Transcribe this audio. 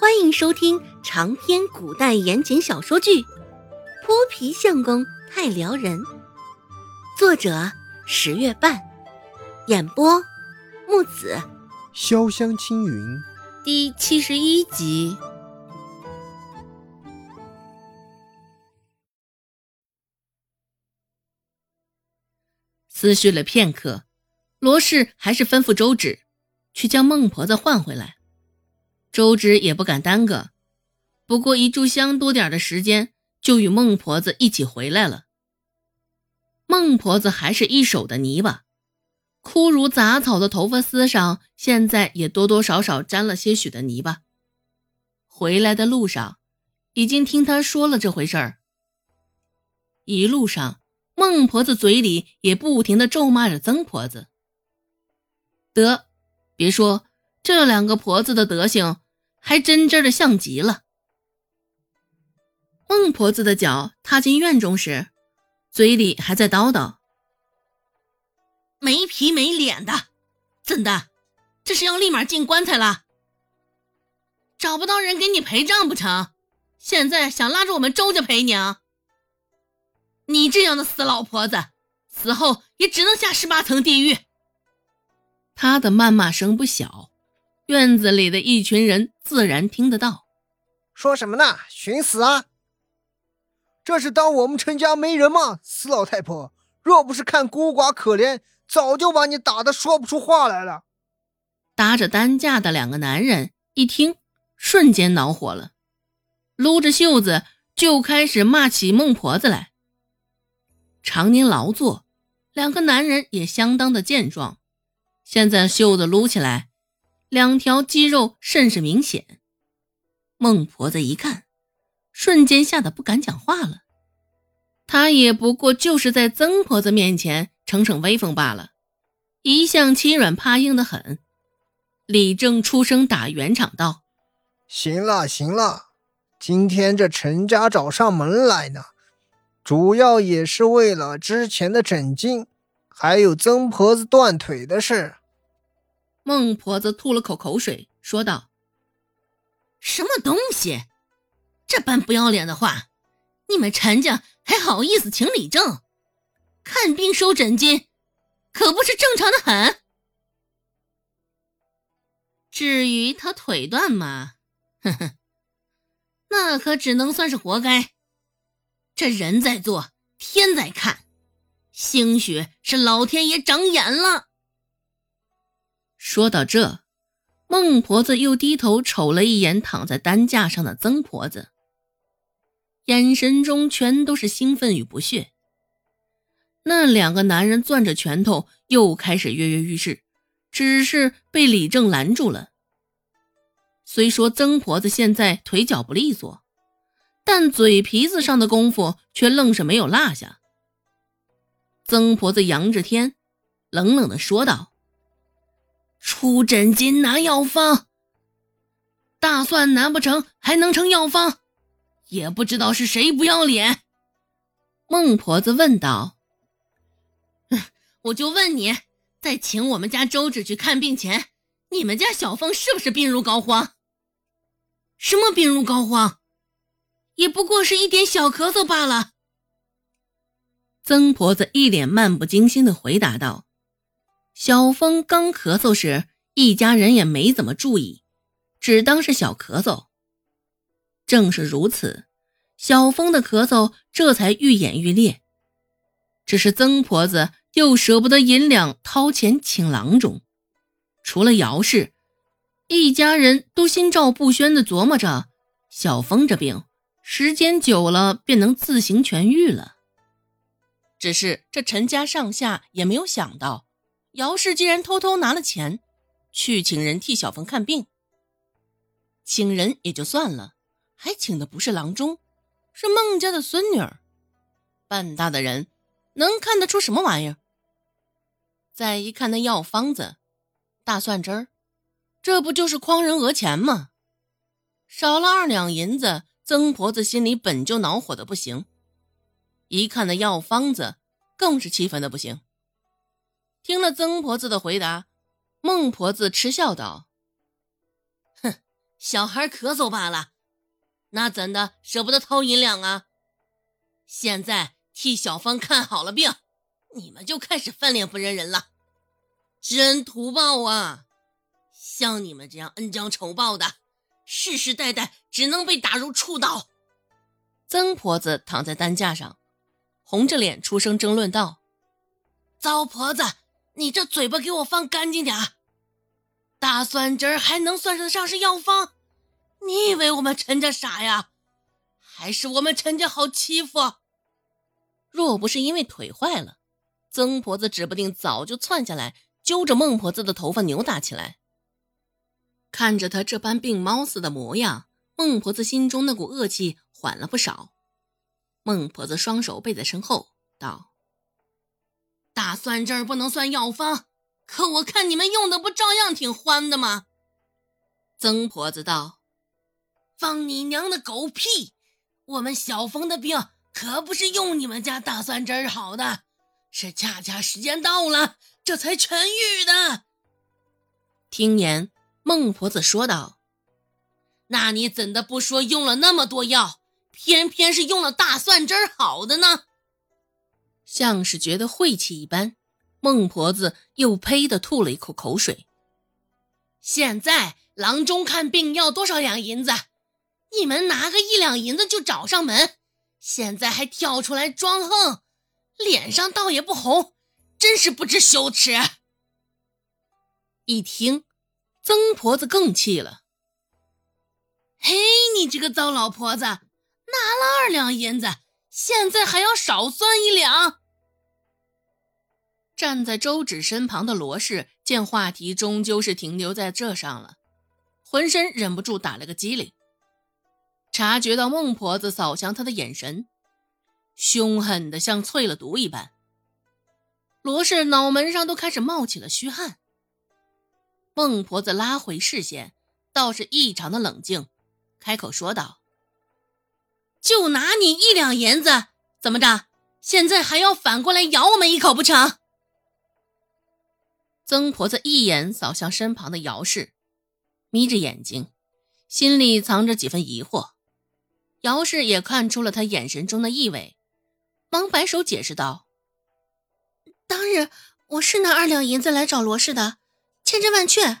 欢迎收听长篇古代言情小说剧《泼皮相公太撩人》，作者十月半，演播木子潇湘青云第七十一集。思绪了片刻，罗氏还是吩咐周芷去将孟婆子换回来。周芷也不敢耽搁，不过一炷香多点的时间，就与孟婆子一起回来了。孟婆子还是一手的泥巴，枯如杂草的头发丝上，现在也多多少少沾了些许的泥巴。回来的路上，已经听他说了这回事儿。一路上，孟婆子嘴里也不停的咒骂着曾婆子。得，别说这两个婆子的德行。还真真的像极了。孟婆子的脚踏进院中时，嘴里还在叨叨：“没皮没脸的，怎的？这是要立马进棺材了？找不到人给你陪葬不成？现在想拉着我们周家陪娘？你这样的死老婆子，死后也只能下十八层地狱。”他的谩骂声不小。院子里的一群人自然听得到，说什么呢？寻死啊！这是当我们陈家没人吗？死老太婆，若不是看孤寡可怜，早就把你打得说不出话来了。搭着担架的两个男人一听，瞬间恼火了，撸着袖子就开始骂起孟婆子来。常年劳作，两个男人也相当的健壮，现在袖子撸起来。两条肌肉甚是明显，孟婆子一看，瞬间吓得不敢讲话了。她也不过就是在曾婆子面前逞逞威风罢了，一向欺软怕硬的很。李正出声打圆场道：“行了行了，今天这陈家找上门来呢，主要也是为了之前的整经，还有曾婆子断腿的事。”孟婆子吐了口口水，说道：“什么东西？这般不要脸的话，你们陈家还好意思请李正看病收诊金，可不是正常的很。至于他腿断嘛，哼哼，那可只能算是活该。这人在做，天在看，兴许是老天爷长眼了。”说到这，孟婆子又低头瞅了一眼躺在担架上的曾婆子，眼神中全都是兴奋与不屑。那两个男人攥着拳头，又开始跃跃欲试，只是被李正拦住了。虽说曾婆子现在腿脚不利索，但嘴皮子上的功夫却愣是没有落下。曾婆子仰着天，冷冷地说道。出诊金拿药方，大蒜难不成还能成药方？也不知道是谁不要脸。孟婆子问道：“我就问你，在请我们家周芷去看病前，你们家小凤是不是病入膏肓？什么病入膏肓？也不过是一点小咳嗽罢了。”曾婆子一脸漫不经心的回答道。小峰刚咳嗽时，一家人也没怎么注意，只当是小咳嗽。正是如此，小峰的咳嗽这才愈演愈烈。只是曾婆子又舍不得银两掏钱请郎中，除了姚氏，一家人都心照不宣地琢磨着：小峰这病时间久了便能自行痊愈了。只是这陈家上下也没有想到。姚氏竟然偷偷拿了钱，去请人替小凤看病。请人也就算了，还请的不是郎中，是孟家的孙女儿。半大的人能看得出什么玩意儿？再一看那药方子，大蒜汁儿，这不就是诓人讹钱吗？少了二两银子，曾婆子心里本就恼火的不行，一看那药方子，更是气愤的不行。听了曾婆子的回答，孟婆子嗤笑道：“哼，小孩咳嗽罢了，那怎的舍不得掏银两啊？现在替小芳看好了病，你们就开始翻脸不认人了，知恩图报啊！像你们这样恩将仇报的，世世代代只能被打入畜道。曾婆子躺在担架上，红着脸出声争论道：“糟婆子，你这嘴巴给我放干净点大蒜汁儿还能算得上是药方？你以为我们陈家傻呀？还是我们陈家好欺负？若不是因为腿坏了，曾婆子指不定早就窜下来揪着孟婆子的头发扭打起来。看着她这般病猫似的模样，孟婆子心中那股恶气缓了不少。孟婆子双手背在身后，道：“大蒜汁儿不能算药方。”可我看你们用的不照样挺欢的吗？曾婆子道：“放你娘的狗屁！我们小峰的病可不是用你们家大蒜汁儿好的，是恰恰时间到了，这才痊愈的。”听言，孟婆子说道：“那你怎的不说用了那么多药，偏偏是用了大蒜汁儿好的呢？”像是觉得晦气一般。孟婆子又呸的吐了一口口水。现在郎中看病要多少两银子？你们拿个一两银子就找上门，现在还跳出来装横，脸上倒也不红，真是不知羞耻。一听，曾婆子更气了。嘿，你这个糟老婆子，拿了二两银子，现在还要少算一两？站在周芷身旁的罗氏见话题终究是停留在这上了，浑身忍不住打了个激灵。察觉到孟婆子扫向他的眼神，凶狠的像淬了毒一般。罗氏脑门上都开始冒起了虚汗。孟婆子拉回视线，倒是异常的冷静，开口说道：“就拿你一两银子，怎么着？现在还要反过来咬我们一口不成？”曾婆子一眼扫向身旁的姚氏，眯着眼睛，心里藏着几分疑惑。姚氏也看出了他眼神中的意味，忙摆手解释道：“当日我是拿二两银子来找罗氏的，千真万确。”